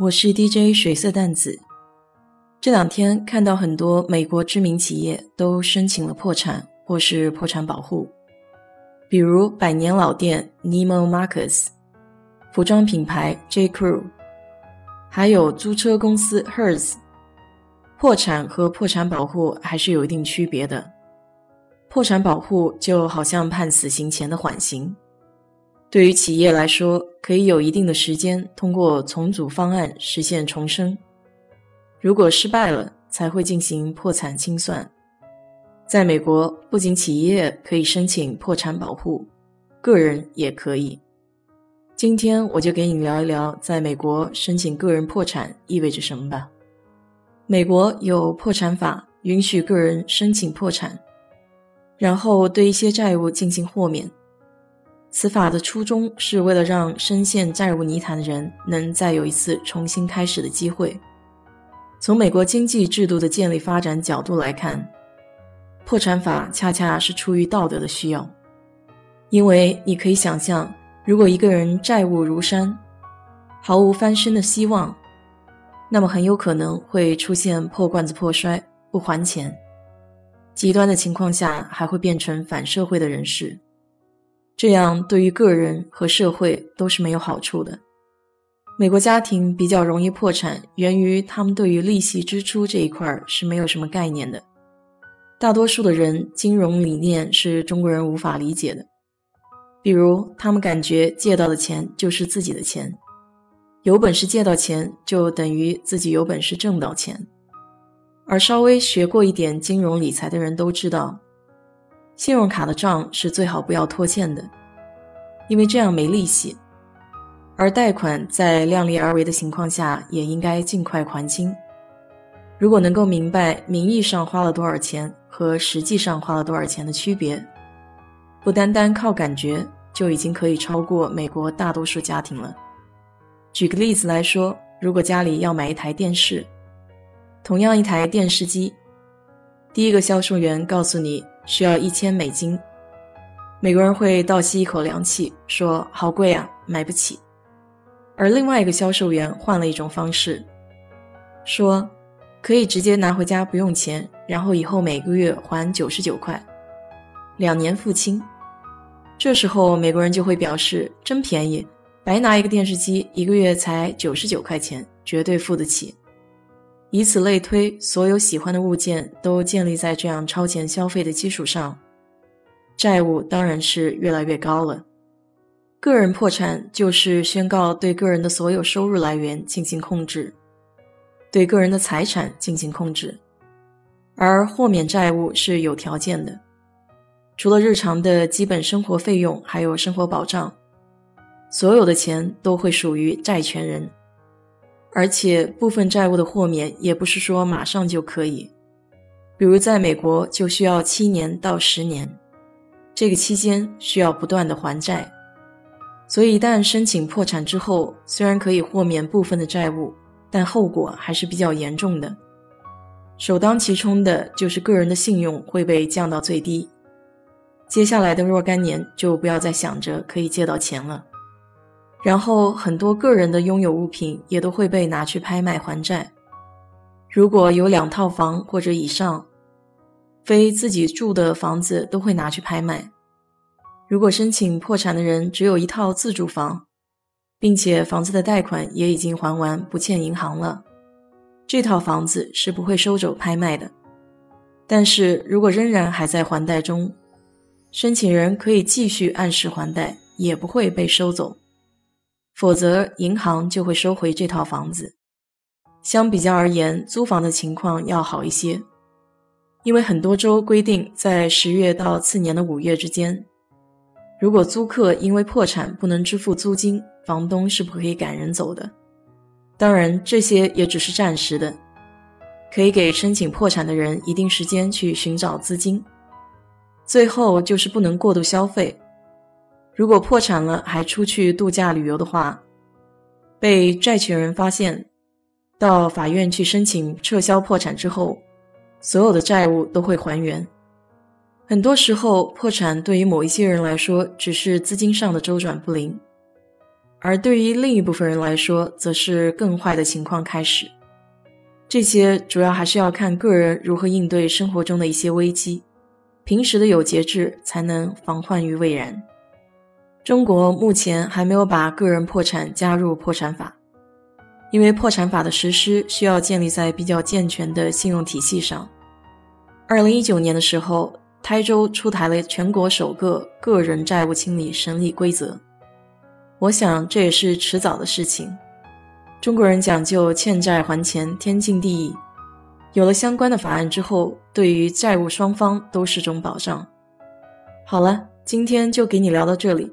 我是 DJ 水色淡子。这两天看到很多美国知名企业都申请了破产或是破产保护，比如百年老店 Nemo Marcus、服装品牌 J Crew，还有租车公司 Hertz。破产和破产保护还是有一定区别的。破产保护就好像判死刑前的缓刑。对于企业来说，可以有一定的时间通过重组方案实现重生。如果失败了，才会进行破产清算。在美国，不仅企业可以申请破产保护，个人也可以。今天我就给你聊一聊，在美国申请个人破产意味着什么吧。美国有破产法，允许个人申请破产，然后对一些债务进行豁免。此法的初衷是为了让深陷债务泥潭的人能再有一次重新开始的机会。从美国经济制度的建立发展角度来看，破产法恰恰是出于道德的需要。因为你可以想象，如果一个人债务如山，毫无翻身的希望，那么很有可能会出现破罐子破摔、不还钱，极端的情况下还会变成反社会的人士。这样对于个人和社会都是没有好处的。美国家庭比较容易破产，源于他们对于利息支出这一块是没有什么概念的。大多数的人金融理念是中国人无法理解的，比如他们感觉借到的钱就是自己的钱，有本事借到钱就等于自己有本事挣到钱。而稍微学过一点金融理财的人都知道。信用卡的账是最好不要拖欠的，因为这样没利息；而贷款在量力而为的情况下，也应该尽快还清。如果能够明白名义上花了多少钱和实际上花了多少钱的区别，不单单靠感觉，就已经可以超过美国大多数家庭了。举个例子来说，如果家里要买一台电视，同样一台电视机，第一个销售员告诉你。需要一千美金，美国人会倒吸一口凉气，说：“好贵啊，买不起。”而另外一个销售员换了一种方式，说：“可以直接拿回家，不用钱，然后以后每个月还九十九块，两年付清。”这时候美国人就会表示：“真便宜，白拿一个电视机，一个月才九十九块钱，绝对付得起。”以此类推，所有喜欢的物件都建立在这样超前消费的基础上，债务当然是越来越高了。个人破产就是宣告对个人的所有收入来源进行控制，对个人的财产进行控制，而豁免债务是有条件的，除了日常的基本生活费用，还有生活保障，所有的钱都会属于债权人。而且部分债务的豁免也不是说马上就可以，比如在美国就需要七年到十年，这个期间需要不断的还债，所以一旦申请破产之后，虽然可以豁免部分的债务，但后果还是比较严重的，首当其冲的就是个人的信用会被降到最低，接下来的若干年就不要再想着可以借到钱了。然后很多个人的拥有物品也都会被拿去拍卖还债。如果有两套房或者以上，非自己住的房子都会拿去拍卖。如果申请破产的人只有一套自住房，并且房子的贷款也已经还完，不欠银行了，这套房子是不会收走拍卖的。但是如果仍然还在还贷中，申请人可以继续按时还贷，也不会被收走。否则，银行就会收回这套房子。相比较而言，租房的情况要好一些，因为很多州规定，在十月到次年的五月之间，如果租客因为破产不能支付租金，房东是不可以赶人走的。当然，这些也只是暂时的，可以给申请破产的人一定时间去寻找资金。最后就是不能过度消费。如果破产了还出去度假旅游的话，被债权人发现，到法院去申请撤销破产之后，所有的债务都会还原。很多时候，破产对于某一些人来说只是资金上的周转不灵，而对于另一部分人来说，则是更坏的情况开始。这些主要还是要看个人如何应对生活中的一些危机，平时的有节制，才能防患于未然。中国目前还没有把个人破产加入破产法，因为破产法的实施需要建立在比较健全的信用体系上。二零一九年的时候，台州出台了全国首个个人债务清理审理规则，我想这也是迟早的事情。中国人讲究欠债还钱，天经地义。有了相关的法案之后，对于债务双方都是种保障。好了，今天就给你聊到这里。